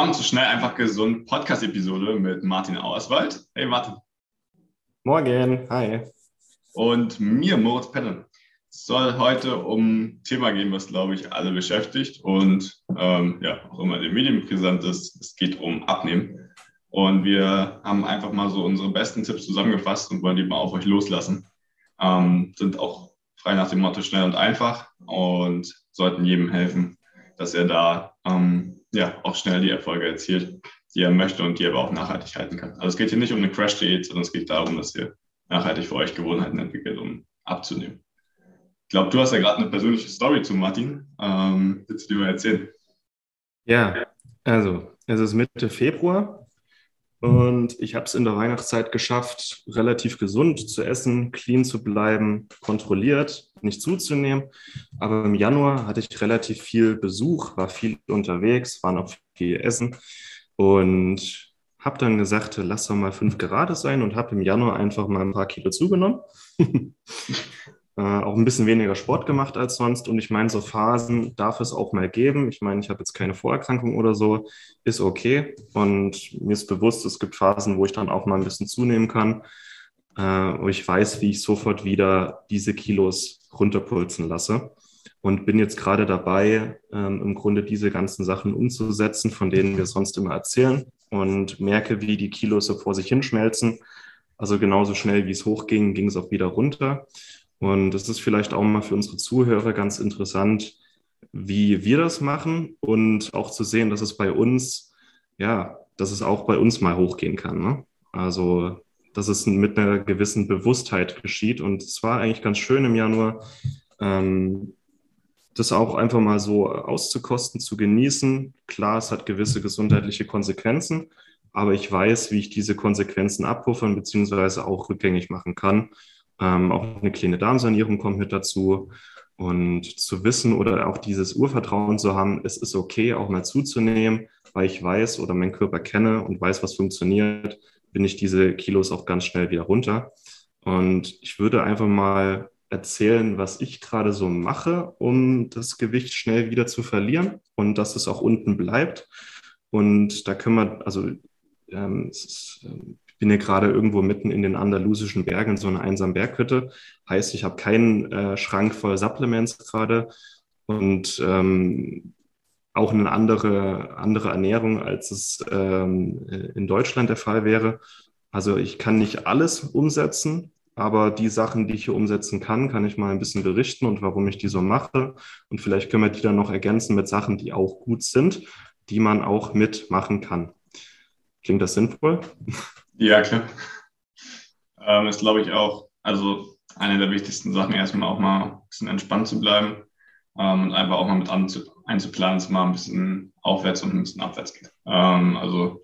Willkommen zu Schnell einfach gesund Podcast-Episode mit Martin Auerswald. Hey Martin. Morgen, hi. Und mir, Moritz Penne. Es soll heute um ein Thema gehen, was, glaube ich, alle beschäftigt und ähm, ja, auch immer in den Medien präsent ist. Es geht um Abnehmen. Und wir haben einfach mal so unsere besten Tipps zusammengefasst und wollen die mal auf euch loslassen. Ähm, sind auch frei nach dem Motto schnell und einfach und sollten jedem helfen, dass er da ähm, ja, auch schnell die Erfolge erzielt, die er möchte und die er aber auch nachhaltig halten kann. Also es geht hier nicht um eine Crash-Diät, sondern es geht darum, dass ihr nachhaltig für euch Gewohnheiten entwickelt, um abzunehmen. Ich glaube, du hast ja gerade eine persönliche Story zu Martin. Ähm, willst du dir mal erzählen? Ja, also es ist Mitte Februar und ich habe es in der Weihnachtszeit geschafft, relativ gesund zu essen, clean zu bleiben, kontrolliert, nicht zuzunehmen. Aber im Januar hatte ich relativ viel Besuch, war viel unterwegs, war noch viel Essen und habe dann gesagt, lass doch mal fünf gerade sein und habe im Januar einfach mal ein paar Kilo zugenommen. Äh, auch ein bisschen weniger Sport gemacht als sonst. Und ich meine, so Phasen darf es auch mal geben. Ich meine, ich habe jetzt keine Vorerkrankung oder so, ist okay. Und mir ist bewusst, es gibt Phasen, wo ich dann auch mal ein bisschen zunehmen kann. Äh, und ich weiß, wie ich sofort wieder diese Kilos runterpulsen lasse. Und bin jetzt gerade dabei, ähm, im Grunde diese ganzen Sachen umzusetzen, von denen wir sonst immer erzählen. Und merke, wie die Kilos so vor sich hinschmelzen. Also genauso schnell, wie es hochging, ging es auch wieder runter. Und es ist vielleicht auch mal für unsere Zuhörer ganz interessant, wie wir das machen und auch zu sehen, dass es bei uns, ja, dass es auch bei uns mal hochgehen kann. Ne? Also, dass es mit einer gewissen Bewusstheit geschieht. Und es war eigentlich ganz schön im Januar, ähm, das auch einfach mal so auszukosten, zu genießen. Klar, es hat gewisse gesundheitliche Konsequenzen, aber ich weiß, wie ich diese Konsequenzen abpuffern bzw. auch rückgängig machen kann. Ähm, auch eine kleine Darmsanierung kommt mit dazu. Und zu wissen oder auch dieses Urvertrauen zu haben, es ist okay, auch mal zuzunehmen, weil ich weiß oder meinen Körper kenne und weiß, was funktioniert, bin ich diese Kilos auch ganz schnell wieder runter. Und ich würde einfach mal erzählen, was ich gerade so mache, um das Gewicht schnell wieder zu verlieren und dass es auch unten bleibt. Und da können wir, also ähm, ist, ähm, bin hier gerade irgendwo mitten in den andalusischen Bergen, so eine einsame Berghütte. Heißt, ich habe keinen äh, Schrank voll Supplements gerade und ähm, auch eine andere, andere Ernährung, als es ähm, in Deutschland der Fall wäre. Also ich kann nicht alles umsetzen, aber die Sachen, die ich hier umsetzen kann, kann ich mal ein bisschen berichten und warum ich die so mache. Und vielleicht können wir die dann noch ergänzen mit Sachen, die auch gut sind, die man auch mitmachen kann. Klingt das sinnvoll? Ja, klar. Ähm, ist, glaube ich, auch, also eine der wichtigsten Sachen, erstmal auch mal ein bisschen entspannt zu bleiben ähm, und einfach auch mal mit einzuplanen, dass mal ein bisschen aufwärts und ein bisschen abwärts geht. Ähm, also,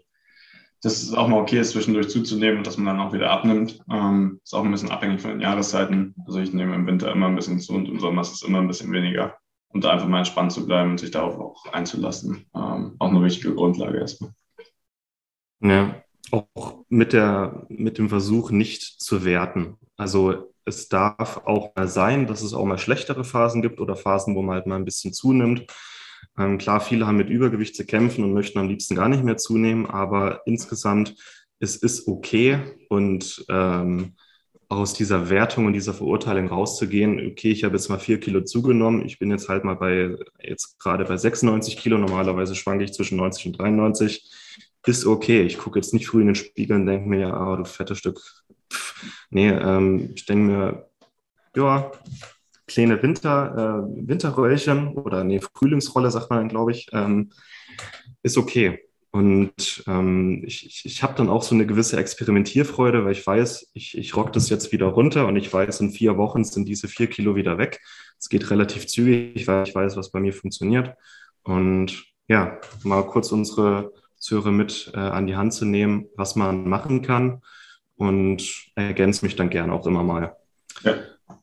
dass es auch mal okay ist, zwischendurch zuzunehmen und dass man dann auch wieder abnimmt. Ähm, ist auch ein bisschen abhängig von den Jahreszeiten. Also, ich nehme im Winter immer ein bisschen zu und im Sommer ist es immer ein bisschen weniger. Und da einfach mal entspannt zu bleiben und sich darauf auch einzulassen. Ähm, auch eine wichtige Grundlage erstmal. Ja, auch mit, der, mit dem Versuch nicht zu werten. Also es darf auch mal sein, dass es auch mal schlechtere Phasen gibt oder Phasen, wo man halt mal ein bisschen zunimmt. Ähm, klar, viele haben mit Übergewicht zu kämpfen und möchten am liebsten gar nicht mehr zunehmen, aber insgesamt es ist okay und ähm, aus dieser Wertung und dieser Verurteilung rauszugehen, okay, ich habe jetzt mal vier Kilo zugenommen, ich bin jetzt halt mal bei, jetzt gerade bei 96 Kilo, normalerweise schwanke ich zwischen 90 und 93 ist okay. Ich gucke jetzt nicht früh in den Spiegel und denke mir, ja, oh, du fettes Stück. Pff. Nee, ähm, ich denke mir, ja, kleine Winter, äh, Winterröllchen oder nee, Frühlingsrolle, sagt man glaube ich, ähm, ist okay. Und ähm, ich, ich, ich habe dann auch so eine gewisse Experimentierfreude, weil ich weiß, ich, ich rock das jetzt wieder runter und ich weiß, in vier Wochen sind diese vier Kilo wieder weg. Es geht relativ zügig, weil ich weiß, was bei mir funktioniert. Und ja, mal kurz unsere Zuhörer mit äh, an die Hand zu nehmen, was man machen kann und ergänze mich dann gerne auch immer mal. Ja.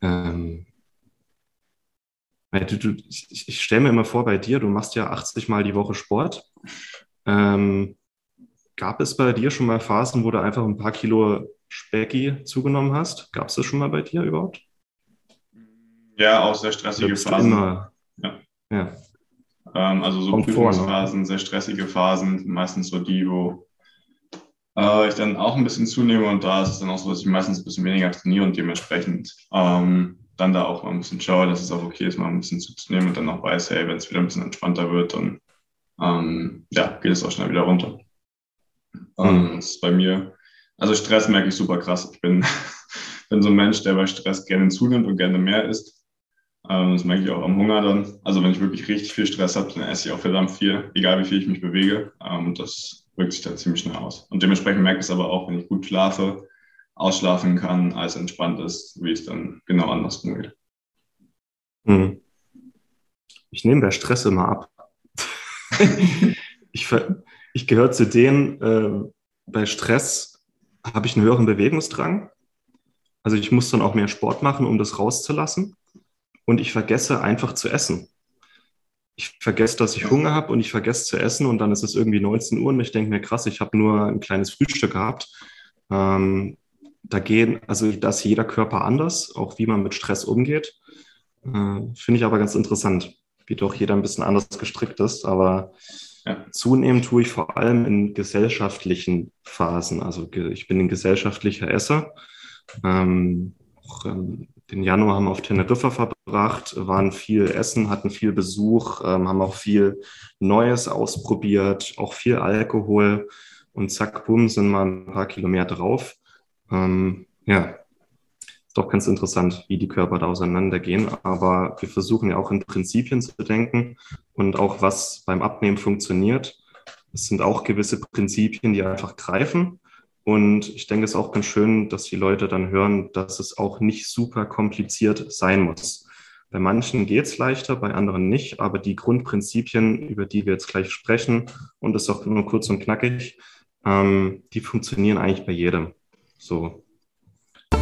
Ähm, du, du, ich, ich stelle mir immer vor, bei dir, du machst ja 80 Mal die Woche Sport. Ähm, gab es bei dir schon mal Phasen, wo du einfach ein paar Kilo Specki zugenommen hast? Gab es das schon mal bei dir überhaupt? Ja, auch sehr stressige Phasen. Immer, ja. ja. Ähm, also so Kommt Prüfungsphasen, ne? sehr stressige Phasen, meistens so die, wo äh, ich dann auch ein bisschen zunehme und da ist es dann auch so, dass ich meistens ein bisschen weniger trainiere und dementsprechend ähm, dann da auch mal ein bisschen schaue, dass es auch okay ist, mal ein bisschen zuzunehmen und dann auch weiß, hey, wenn es wieder ein bisschen entspannter wird, dann ähm, ja, geht es auch schnell wieder runter. Mhm. das ist bei mir, also Stress merke ich super krass. Ich bin, bin so ein Mensch, der bei Stress gerne zunimmt und gerne mehr isst. Ähm, das merke ich auch am Hunger dann. Also wenn ich wirklich richtig viel Stress habe, dann esse ich auch verdammt viel, egal wie viel ich mich bewege. Ähm, und das wirkt sich dann ziemlich schnell aus. Und dementsprechend merke ich es aber auch, wenn ich gut schlafe, ausschlafen kann, alles entspannt ist, wie es dann genau andersrum geht. Hm. Ich nehme der Stress immer ab. ich, ich gehöre zu denen, äh, bei Stress habe ich einen höheren Bewegungsdrang. Also ich muss dann auch mehr Sport machen, um das rauszulassen. Und ich vergesse einfach zu essen. Ich vergesse, dass ich Hunger habe und ich vergesse zu essen und dann ist es irgendwie 19 Uhr und ich denke mir, krass, ich habe nur ein kleines Frühstück gehabt. Ähm, da gehen, also da ist jeder Körper anders, auch wie man mit Stress umgeht. Äh, Finde ich aber ganz interessant, wie doch jeder ein bisschen anders gestrickt ist. Aber ja. zunehmend tue ich vor allem in gesellschaftlichen Phasen. Also ich bin ein gesellschaftlicher Esser. Ähm, auch, ähm, den Januar haben wir auf Teneriffa verbracht, waren viel Essen, hatten viel Besuch, ähm, haben auch viel Neues ausprobiert, auch viel Alkohol und zack, bumm, sind mal ein paar Kilometer drauf. Ähm, ja, ist doch ganz interessant, wie die Körper da auseinandergehen. Aber wir versuchen ja auch in Prinzipien zu denken und auch was beim Abnehmen funktioniert. Es sind auch gewisse Prinzipien, die einfach greifen. Und ich denke, es ist auch ganz schön, dass die Leute dann hören, dass es auch nicht super kompliziert sein muss. Bei manchen geht es leichter, bei anderen nicht, aber die Grundprinzipien, über die wir jetzt gleich sprechen, und das ist auch nur kurz und knackig, ähm, die funktionieren eigentlich bei jedem. So,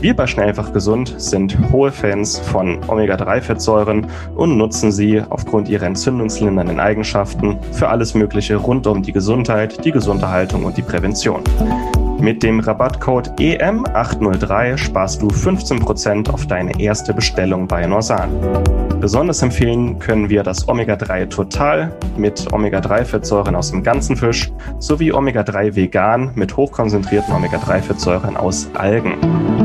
Wir bei Schnellfach Gesund sind hohe Fans von Omega-3-Fettsäuren und nutzen sie aufgrund ihrer entzündungslindernden Eigenschaften für alles Mögliche rund um die Gesundheit, die Gesunderhaltung und die Prävention. Mit dem Rabattcode EM803 sparst du 15% auf deine erste Bestellung bei Norsan. Besonders empfehlen können wir das Omega-3 Total mit Omega-3-Fettsäuren aus dem ganzen Fisch sowie Omega-3 Vegan mit hochkonzentrierten Omega-3-Fettsäuren aus Algen.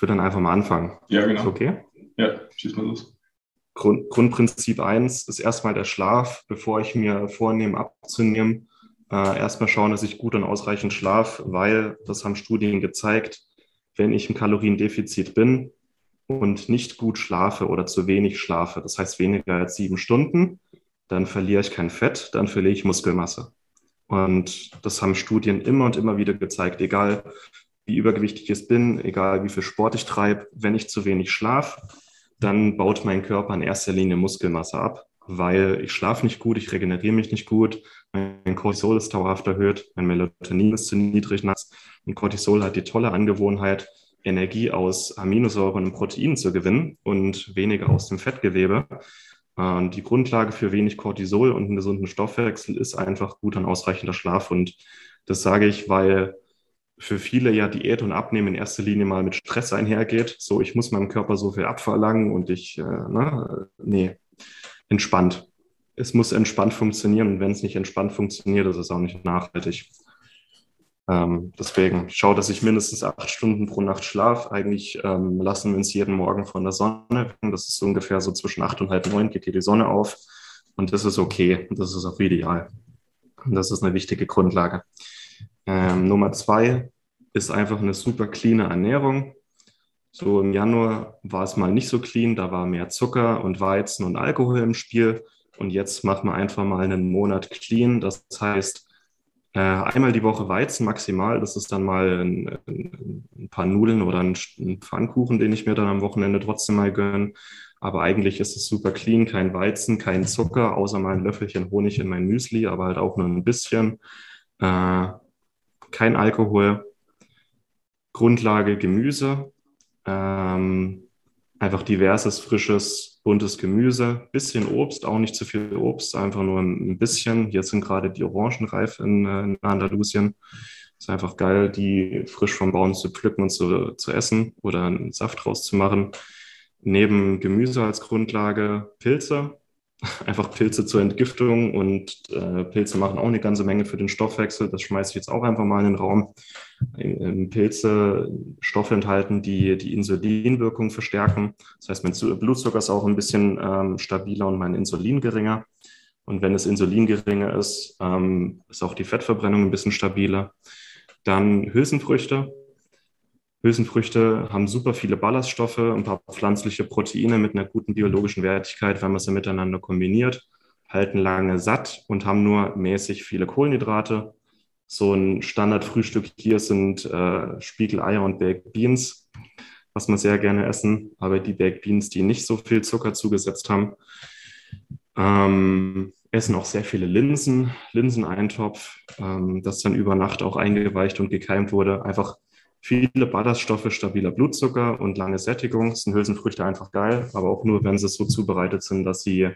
Ich würde dann einfach mal anfangen. Ja, genau. Ist okay? Ja, schieß mal los. Grund, Grundprinzip 1 ist erstmal der Schlaf, bevor ich mir vornehme abzunehmen äh, erstmal schauen, dass ich gut und ausreichend schlaf, weil das haben Studien gezeigt, wenn ich im Kaloriendefizit bin und nicht gut schlafe oder zu wenig schlafe, das heißt weniger als sieben Stunden, dann verliere ich kein Fett, dann verliere ich Muskelmasse. Und das haben Studien immer und immer wieder gezeigt, egal wie übergewichtig ich bin, egal wie viel Sport ich treibe, wenn ich zu wenig schlafe, dann baut mein Körper in erster Linie Muskelmasse ab, weil ich schlafe nicht gut, ich regeneriere mich nicht gut, mein Cortisol ist dauerhaft erhöht, mein Melatonin ist zu niedrig nachts und Cortisol hat die tolle Angewohnheit, Energie aus Aminosäuren und Proteinen zu gewinnen und weniger aus dem Fettgewebe. Die Grundlage für wenig Cortisol und einen gesunden Stoffwechsel ist einfach guter und ausreichender Schlaf. Und das sage ich, weil für viele ja Diät und Abnehmen in erster Linie mal mit Stress einhergeht. So, ich muss meinem Körper so viel abverlangen und ich, äh, ne, nee, entspannt. Es muss entspannt funktionieren und wenn es nicht entspannt funktioniert, ist es auch nicht nachhaltig. Ähm, deswegen schau, dass ich mindestens acht Stunden pro Nacht schlafe. Eigentlich ähm, lassen wir uns jeden Morgen von der Sonne. Das ist ungefähr so zwischen acht und halb neun geht hier die Sonne auf. Und das ist okay. Das ist auch ideal. Und das ist eine wichtige Grundlage. Ähm, Nummer zwei ist einfach eine super cleane Ernährung. So im Januar war es mal nicht so clean, da war mehr Zucker und Weizen und Alkohol im Spiel. Und jetzt machen wir einfach mal einen Monat clean. Das heißt, äh, einmal die Woche Weizen maximal. Das ist dann mal ein, ein paar Nudeln oder ein, Pfannkuchen, den ich mir dann am Wochenende trotzdem mal gönne. Aber eigentlich ist es super clean, kein Weizen, kein Zucker, außer mal ein Löffelchen Honig in mein Müsli, aber halt auch nur ein bisschen. Äh, kein Alkohol. Grundlage Gemüse. Ähm, einfach diverses, frisches, buntes Gemüse, bisschen Obst, auch nicht zu viel Obst, einfach nur ein bisschen. Hier sind gerade die Orangen reif in, in Andalusien. Ist einfach geil, die frisch vom Baum zu pflücken und zu, zu essen oder einen Saft draus zu machen. Neben Gemüse als Grundlage Pilze, einfach Pilze zur Entgiftung und äh, Pilze machen auch eine ganze Menge für den Stoffwechsel. Das schmeiße ich jetzt auch einfach mal in den Raum. Pilze Stoffe enthalten, die die Insulinwirkung verstärken. Das heißt, mein Blutzucker ist auch ein bisschen ähm, stabiler und mein Insulin geringer. Und wenn das Insulin geringer ist, ähm, ist auch die Fettverbrennung ein bisschen stabiler. Dann Hülsenfrüchte. Hülsenfrüchte haben super viele Ballaststoffe, ein paar pflanzliche Proteine mit einer guten biologischen Wertigkeit, wenn man sie miteinander kombiniert, halten lange satt und haben nur mäßig viele Kohlenhydrate. So ein Standardfrühstück hier sind äh, Spiegeleier und Baked Beans, was wir sehr gerne essen, aber die Baked Beans, die nicht so viel Zucker zugesetzt haben. Ähm, essen auch sehr viele Linsen, Linseneintopf, ähm, das dann über Nacht auch eingeweicht und gekeimt wurde. Einfach viele Ballaststoffe, stabiler Blutzucker und lange Sättigung. Sind Hülsenfrüchte einfach geil, aber auch nur, wenn sie so zubereitet sind, dass sie,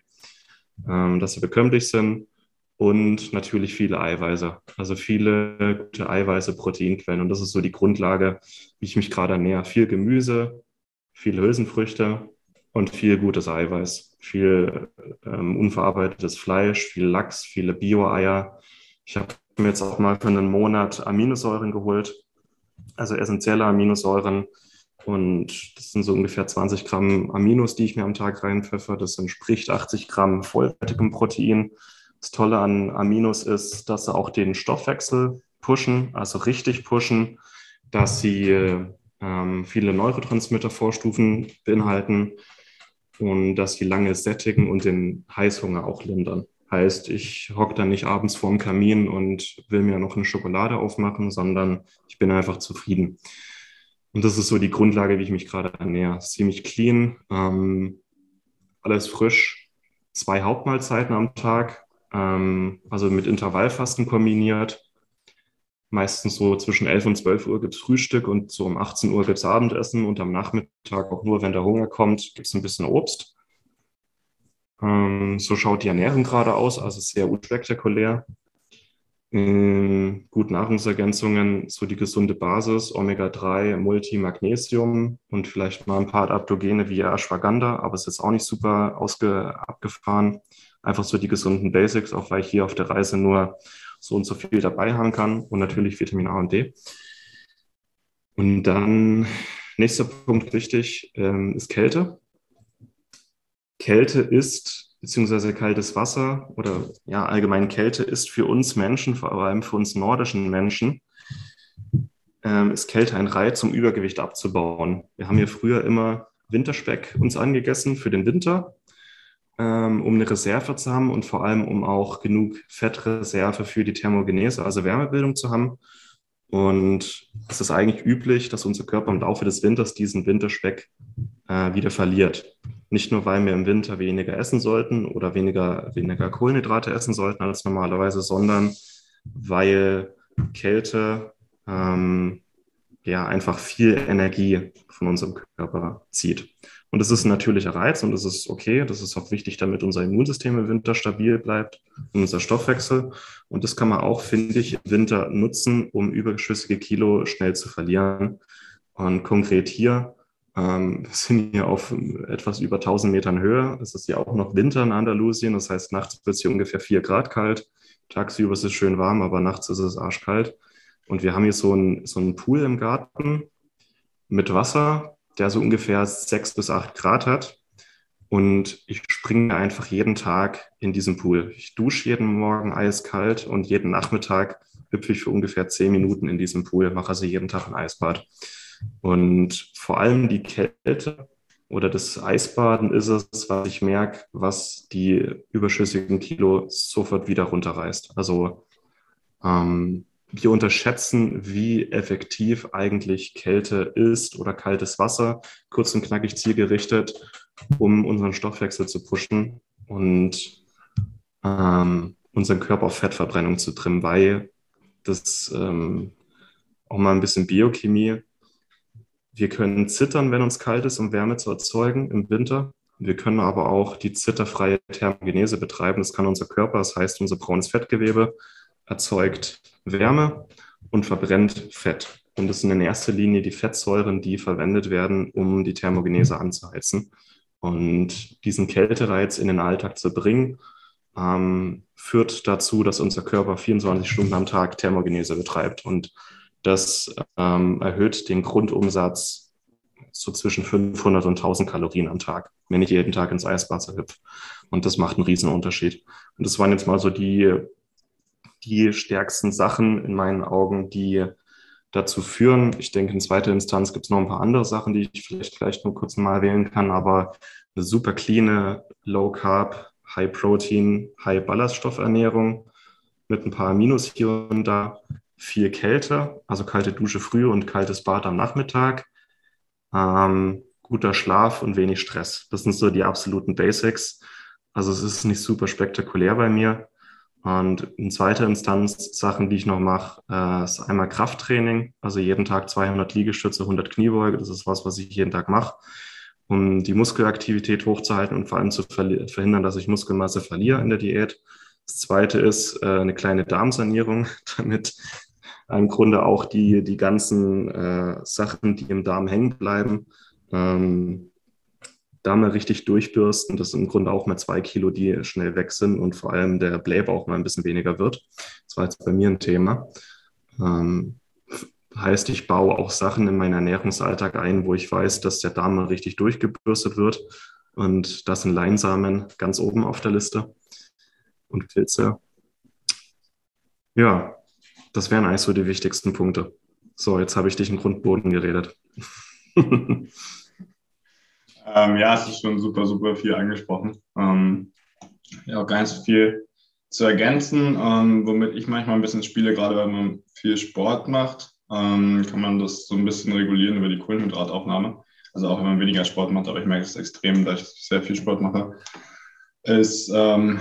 ähm, dass sie bekömmlich sind. Und natürlich viele Eiweiße, also viele gute Eiweiße, Proteinquellen. Und das ist so die Grundlage, wie ich mich gerade ernähre. Viel Gemüse, viele Hülsenfrüchte und viel gutes Eiweiß, viel ähm, unverarbeitetes Fleisch, viel Lachs, viele Bio-Eier. Ich habe mir jetzt auch mal für einen Monat Aminosäuren geholt, also essentielle Aminosäuren. Und das sind so ungefähr 20 Gramm Aminos, die ich mir am Tag reinpfeffer. Das entspricht 80 Gramm vollwertigem Protein. Das Tolle an Aminos ist, dass sie auch den Stoffwechsel pushen, also richtig pushen, dass sie ähm, viele Neurotransmitter-Vorstufen beinhalten und dass sie lange sättigen und den Heißhunger auch lindern. Heißt, ich hocke dann nicht abends vorm Kamin und will mir noch eine Schokolade aufmachen, sondern ich bin einfach zufrieden. Und das ist so die Grundlage, wie ich mich gerade ernähre. Ziemlich clean, ähm, alles frisch, zwei Hauptmahlzeiten am Tag, ähm, also mit Intervallfasten kombiniert. Meistens so zwischen 11 und 12 Uhr gibt es Frühstück und so um 18 Uhr gibt es Abendessen und am Nachmittag auch nur, wenn der Hunger kommt, gibt es ein bisschen Obst. Ähm, so schaut die Ernährung gerade aus, also sehr unspektakulär. Ähm, gut Nahrungsergänzungen, so die gesunde Basis, Omega-3, Multi-Magnesium und vielleicht mal ein paar Adaptogene wie Ashwagandha, aber es ist auch nicht super ausge abgefahren. Einfach so die gesunden Basics, auch weil ich hier auf der Reise nur so und so viel dabei haben kann und natürlich Vitamin A und D. Und dann nächster Punkt wichtig ähm, ist Kälte. Kälte ist, beziehungsweise kaltes Wasser oder ja, allgemein Kälte ist für uns Menschen, vor allem für uns nordischen Menschen, ähm, ist Kälte ein Reiz, um Übergewicht abzubauen. Wir haben ja früher immer Winterspeck uns angegessen für den Winter, ähm, um eine Reserve zu haben und vor allem, um auch genug Fettreserve für die Thermogenese, also Wärmebildung zu haben. Und es ist eigentlich üblich, dass unser Körper im Laufe des Winters diesen Winterspeck äh, wieder verliert. Nicht nur, weil wir im Winter weniger essen sollten oder weniger, weniger Kohlenhydrate essen sollten als normalerweise, sondern weil Kälte ähm, ja einfach viel Energie von unserem Körper zieht. Und das ist ein natürlicher Reiz und das ist okay. Das ist auch wichtig, damit unser Immunsystem im Winter stabil bleibt und unser Stoffwechsel. Und das kann man auch, finde ich, im Winter nutzen, um überschüssige Kilo schnell zu verlieren. Und konkret hier, wir sind hier auf etwas über 1000 Metern Höhe. Es ist ja auch noch Winter in Andalusien. Das heißt, nachts wird es hier ungefähr vier Grad kalt. Tagsüber ist es schön warm, aber nachts ist es arschkalt. Und wir haben hier so einen, so einen Pool im Garten mit Wasser, der so ungefähr sechs bis acht Grad hat. Und ich springe einfach jeden Tag in diesen Pool. Ich dusche jeden Morgen eiskalt und jeden Nachmittag hüpfe ich für ungefähr zehn Minuten in diesem Pool, mache also jeden Tag ein Eisbad. Und vor allem die Kälte oder das Eisbaden ist es, was ich merke, was die überschüssigen Kilo sofort wieder runterreißt. Also ähm, wir unterschätzen, wie effektiv eigentlich Kälte ist oder kaltes Wasser, kurz und knackig zielgerichtet, um unseren Stoffwechsel zu pushen und ähm, unseren Körper auf Fettverbrennung zu trimmen, weil das ähm, auch mal ein bisschen Biochemie. Wir können zittern, wenn uns kalt ist, um Wärme zu erzeugen im Winter. Wir können aber auch die zitterfreie Thermogenese betreiben. Das kann unser Körper, das heißt unser braunes Fettgewebe erzeugt Wärme und verbrennt Fett. Und das sind in erster Linie die Fettsäuren, die verwendet werden, um die Thermogenese anzuheizen. Und diesen Kältereiz in den Alltag zu bringen, ähm, führt dazu, dass unser Körper 24 Stunden am Tag Thermogenese betreibt. Und das ähm, erhöht den Grundumsatz so zwischen 500 und 1000 Kalorien am Tag, wenn ich jeden Tag ins Eiswasser hüpfe. Und das macht einen riesen Unterschied. Und das waren jetzt mal so die die stärksten Sachen in meinen Augen, die dazu führen. Ich denke, in zweiter Instanz gibt es noch ein paar andere Sachen, die ich vielleicht gleich nur kurz mal wählen kann, aber eine super clean, Low Carb, High Protein, High Ballaststoffernährung mit ein paar Aminos hier und da, viel Kälte, also kalte Dusche früh und kaltes Bad am Nachmittag, ähm, guter Schlaf und wenig Stress. Das sind so die absoluten Basics. Also es ist nicht super spektakulär bei mir. Und in zweiter Instanz Sachen, die ich noch mache, äh, ist einmal Krafttraining, also jeden Tag 200 Liegestütze, 100 Kniebeuge. Das ist was, was ich jeden Tag mache, um die Muskelaktivität hochzuhalten und vor allem zu verhindern, dass ich Muskelmasse verliere in der Diät. Das zweite ist äh, eine kleine Darmsanierung, damit im Grunde auch die, die ganzen äh, Sachen, die im Darm hängen bleiben, ähm, da mal richtig durchbürsten. Das sind im Grunde auch mal zwei Kilo, die schnell weg sind und vor allem der Blähbauch mal ein bisschen weniger wird. Das war jetzt bei mir ein Thema. Ähm, heißt, ich baue auch Sachen in meinen Ernährungsalltag ein, wo ich weiß, dass der Darm mal richtig durchgebürstet wird. Und das sind Leinsamen ganz oben auf der Liste und Pilze. Ja, das wären eigentlich so die wichtigsten Punkte. So, jetzt habe ich dich in Grundboden geredet. Ähm, ja, es ist schon super, super viel angesprochen. Ähm, ja, auch gar nicht so viel zu ergänzen. Ähm, womit ich manchmal ein bisschen spiele, gerade wenn man viel Sport macht, ähm, kann man das so ein bisschen regulieren über die Kohlenhydrataufnahme. Also auch wenn man weniger Sport macht, aber ich merke es extrem, da ich sehr viel Sport mache, ist ähm,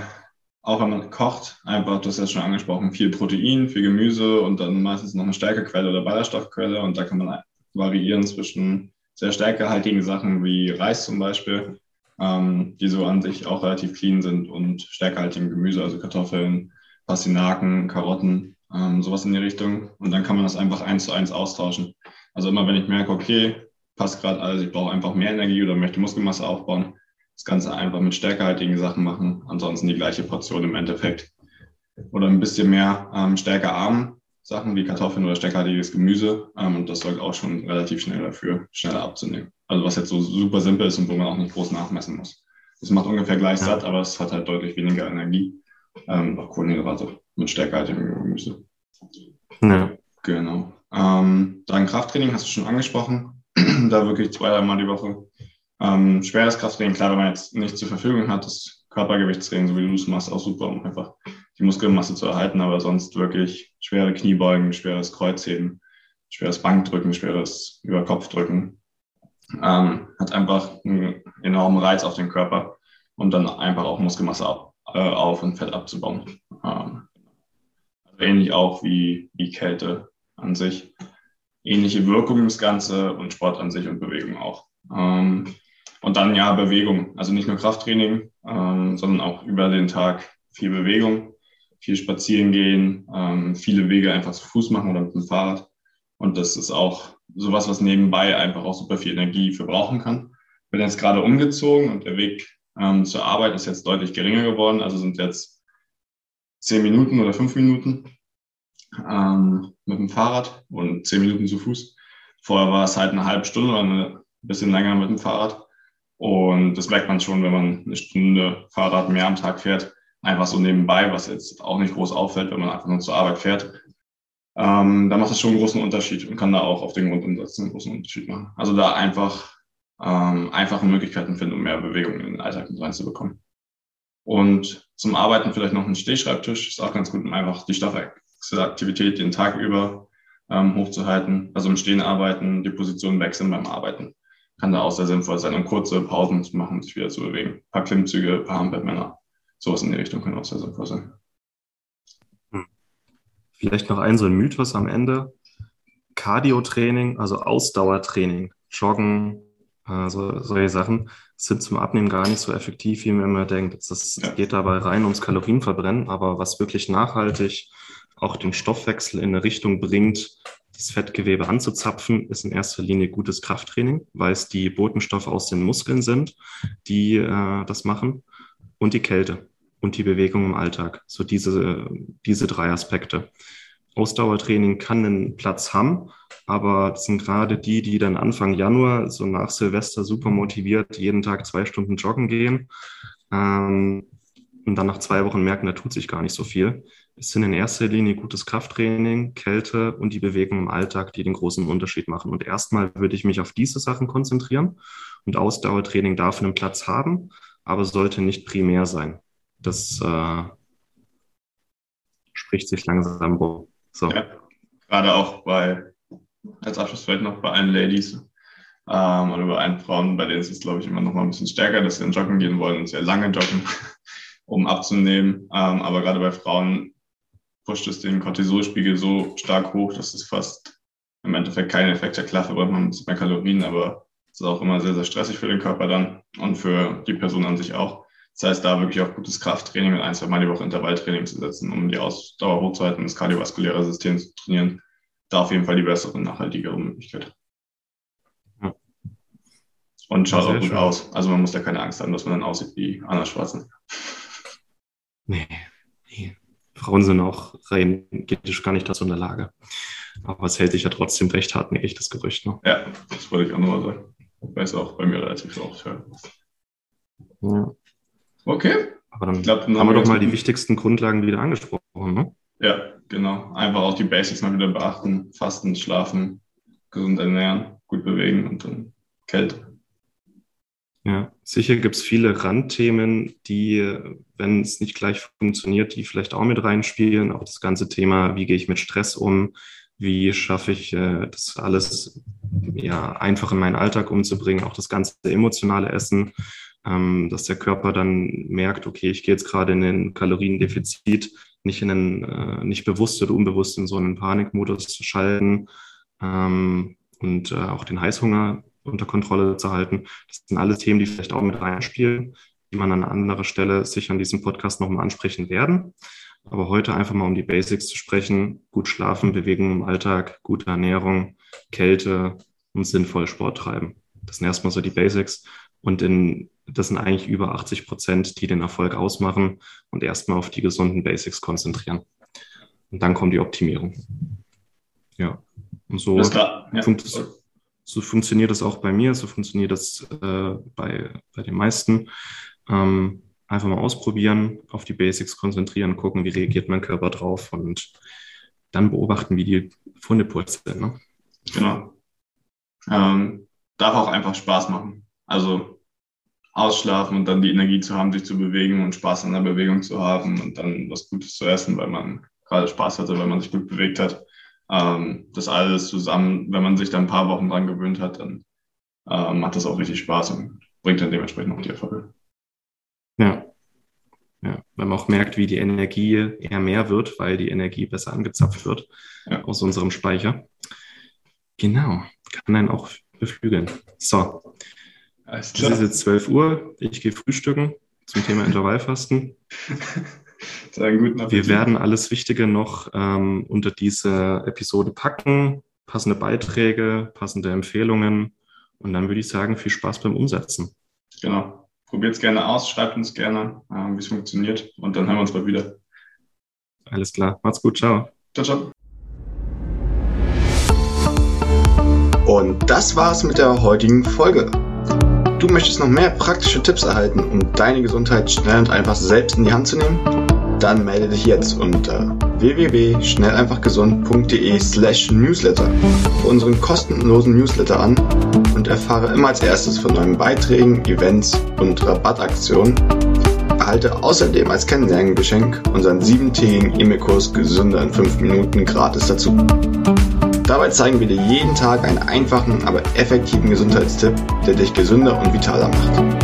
auch wenn man kocht, einfach, du hast ja schon angesprochen, viel Protein, viel Gemüse und dann meistens noch eine Stärkequelle oder Ballaststoffquelle und da kann man variieren zwischen sehr stärkehaltige Sachen wie Reis zum Beispiel, ähm, die so an sich auch relativ clean sind und stärkehaltigem Gemüse, also Kartoffeln, Pastinaken, Karotten, ähm, sowas in die Richtung. Und dann kann man das einfach eins zu eins austauschen. Also immer wenn ich merke, okay, passt gerade alles, ich brauche einfach mehr Energie oder möchte Muskelmasse aufbauen, das Ganze einfach mit stärkehaltigen Sachen machen, ansonsten die gleiche Portion im Endeffekt. Oder ein bisschen mehr ähm, stärkearm Sachen wie Kartoffeln oder steckerhaltiges Gemüse. Ähm, und das sorgt auch schon relativ schnell dafür, schneller abzunehmen. Also was jetzt so super simpel ist und wo man auch nicht groß nachmessen muss. Es macht ungefähr gleich ja. satt, aber es hat halt deutlich weniger Energie. Ähm, auch Kohlenhydrate mit stärkerhaltigem Gemüse. Ja. Genau. Ähm, dann Krafttraining hast du schon angesprochen. da wirklich zwei, dreimal die Woche. Ähm, schweres Krafttraining, klar, wenn man jetzt nicht zur Verfügung hat, das Körpergewichtstraining, so wie du es machst, auch super, um einfach die Muskelmasse zu erhalten, aber sonst wirklich schwere Kniebeugen, schweres Kreuzheben, schweres Bankdrücken, schweres Überkopfdrücken. ähm, hat einfach einen enormen Reiz auf den Körper und dann einfach auch Muskelmasse ab, äh, auf und Fett abzubauen. Ähm, also ähnlich auch wie, wie Kälte an sich. Ähnliche Wirkung das Ganze und Sport an sich und Bewegung auch. Ähm, und dann ja Bewegung, also nicht nur Krafttraining, ähm, sondern auch über den Tag viel Bewegung, viel spazieren gehen, ähm, viele Wege einfach zu Fuß machen oder mit dem Fahrrad. Und das ist auch sowas, was nebenbei einfach auch super viel Energie verbrauchen kann. Bin jetzt gerade umgezogen und der Weg ähm, zur Arbeit ist jetzt deutlich geringer geworden. Also sind jetzt zehn Minuten oder fünf Minuten ähm, mit dem Fahrrad und zehn Minuten zu Fuß. Vorher war es halt eine halbe Stunde oder ein bisschen länger mit dem Fahrrad. Und das merkt man schon, wenn man eine Stunde Fahrrad mehr am Tag fährt. Einfach so nebenbei, was jetzt auch nicht groß auffällt, wenn man einfach nur zur Arbeit fährt. Ähm, da macht es schon einen großen Unterschied und kann da auch auf den Grundumsatz einen großen Unterschied machen. Also da einfach ähm, einfache Möglichkeiten finden, um mehr Bewegung in den Alltag mit reinzubekommen. Und zum Arbeiten vielleicht noch ein Stehschreibtisch. Ist auch ganz gut, um einfach die Stoffwechselaktivität den Tag über ähm, hochzuhalten. Also im Stehen arbeiten, die Position wechseln beim Arbeiten kann da auch sehr sinnvoll sein, um kurze Pausen zu machen, sich wieder zu bewegen. Ein paar Klimmzüge, ein paar Hampelmänner, sowas in die Richtung kann auch sehr sinnvoll sein. Hm. Vielleicht noch ein so ein Mythos am Ende. Cardio-Training, also Ausdauertraining, Joggen, also solche Sachen sind zum Abnehmen gar nicht so effektiv, wie man immer denkt. Es ja. geht dabei rein ums Kalorienverbrennen, aber was wirklich nachhaltig auch den Stoffwechsel in eine Richtung bringt, das Fettgewebe anzuzapfen, ist in erster Linie gutes Krafttraining, weil es die Botenstoffe aus den Muskeln sind, die äh, das machen und die Kälte und die Bewegung im Alltag. So diese, diese drei Aspekte. Ausdauertraining kann einen Platz haben, aber das sind gerade die, die dann Anfang Januar, so nach Silvester, super motiviert, jeden Tag zwei Stunden joggen gehen ähm, und dann nach zwei Wochen merken, da tut sich gar nicht so viel. Es sind in erster Linie gutes Krafttraining, Kälte und die Bewegung im Alltag, die den großen Unterschied machen. Und erstmal würde ich mich auf diese Sachen konzentrieren. Und Ausdauertraining darf einen Platz haben, aber sollte nicht primär sein. Das äh, spricht sich langsam rum. So. Ja, gerade auch bei, als Abschluss vielleicht noch bei allen Ladies ähm, oder bei allen Frauen, bei denen ist es, glaube ich, immer noch mal ein bisschen stärker, dass sie dann joggen gehen wollen und sehr lange joggen, um abzunehmen. Ähm, aber gerade bei Frauen pusht es den Cortisolspiegel so stark hoch, dass es fast im Endeffekt keinen Effekt hat. Klar verbraucht man mehr Kalorien, aber es ist auch immer sehr, sehr stressig für den Körper dann und für die Person an sich auch. Das heißt, da wirklich auf gutes Krafttraining und ein, zwei Mal die Woche Intervalltraining zu setzen, um die Ausdauer hochzuhalten und das kardiovaskuläre System zu trainieren, da auf jeden Fall die bessere, nachhaltigere Möglichkeit. Und schaut auch gut schön. aus. Also man muss da keine Angst haben, dass man dann aussieht wie Anna Schwarzenegger. Nee, nee. Frauen sind auch rein genetisch gar nicht dazu in der Lage. Aber es hält sich ja trotzdem recht hartnäckig, das Gerücht. Ne? Ja, das wollte ich auch nochmal sagen. Weil es auch bei mir relativ oft hören. Ja. Okay. Aber dann, glaub, dann haben wir doch mal die wichtigsten Grundlagen wieder angesprochen. Ne? Ja, genau. Einfach auch die Basics mal wieder beachten. Fasten, schlafen, gesund ernähren, gut bewegen und dann Kälte. Ja, sicher gibt es viele Randthemen, die, wenn es nicht gleich funktioniert, die vielleicht auch mit reinspielen. Auch das ganze Thema, wie gehe ich mit Stress um? Wie schaffe ich äh, das alles ja, einfach in meinen Alltag umzubringen? Auch das ganze emotionale Essen, ähm, dass der Körper dann merkt, okay, ich gehe jetzt gerade in ein Kaloriendefizit, nicht in einen, äh, nicht bewusst oder unbewusst in so einen Panikmodus zu schalten. Ähm, und äh, auch den Heißhunger unter Kontrolle zu halten. Das sind alles Themen, die vielleicht auch mit reinspielen, die man an anderer Stelle sicher an diesem Podcast nochmal ansprechen werden. Aber heute einfach mal um die Basics zu sprechen. Gut schlafen, Bewegung im Alltag, gute Ernährung, Kälte und sinnvoll Sport treiben. Das sind erstmal so die Basics. Und in, das sind eigentlich über 80 Prozent, die den Erfolg ausmachen und erstmal auf die gesunden Basics konzentrieren. Und dann kommt die Optimierung. Ja. Und so ja. funktioniert so funktioniert das auch bei mir, so funktioniert das äh, bei, bei den meisten. Ähm, einfach mal ausprobieren, auf die Basics konzentrieren, gucken, wie reagiert mein Körper drauf und dann beobachten, wie die Funde purzeln. Ne? Genau. Ähm, darf auch einfach Spaß machen. Also ausschlafen und dann die Energie zu haben, sich zu bewegen und Spaß an der Bewegung zu haben und dann was Gutes zu essen, weil man gerade Spaß hatte, weil man sich gut bewegt hat. Ähm, das alles zusammen, wenn man sich da ein paar Wochen dran gewöhnt hat, dann äh, macht das auch richtig Spaß und bringt dann dementsprechend auch die Erfolge. Ja. Ja, weil man auch merkt, wie die Energie eher mehr wird, weil die Energie besser angezapft wird ja. aus unserem Speicher. Genau, kann einen auch beflügeln. So, es ist jetzt 12 Uhr. Ich gehe frühstücken zum Thema Intervallfasten. Wir werden alles Wichtige noch ähm, unter diese Episode packen. Passende Beiträge, passende Empfehlungen. Und dann würde ich sagen, viel Spaß beim Umsetzen. Genau. Probiert es gerne aus, schreibt uns gerne, äh, wie es funktioniert. Und dann hören wir uns bald wieder. Alles klar. Macht's gut. Ciao. Ciao, ciao. Und das war's mit der heutigen Folge. Du möchtest noch mehr praktische Tipps erhalten, um deine Gesundheit schnell und einfach selbst in die Hand zu nehmen? Dann melde dich jetzt unter www.schnelleinfachgesund.de slash newsletter für unseren kostenlosen Newsletter an und erfahre immer als erstes von neuen Beiträgen, Events und Rabattaktionen. Erhalte außerdem als Kennenlerngeschenk unseren siebentägigen E-Mail-Kurs Gesünder in 5 Minuten gratis dazu. Dabei zeigen wir dir jeden Tag einen einfachen, aber effektiven Gesundheitstipp, der dich gesünder und vitaler macht.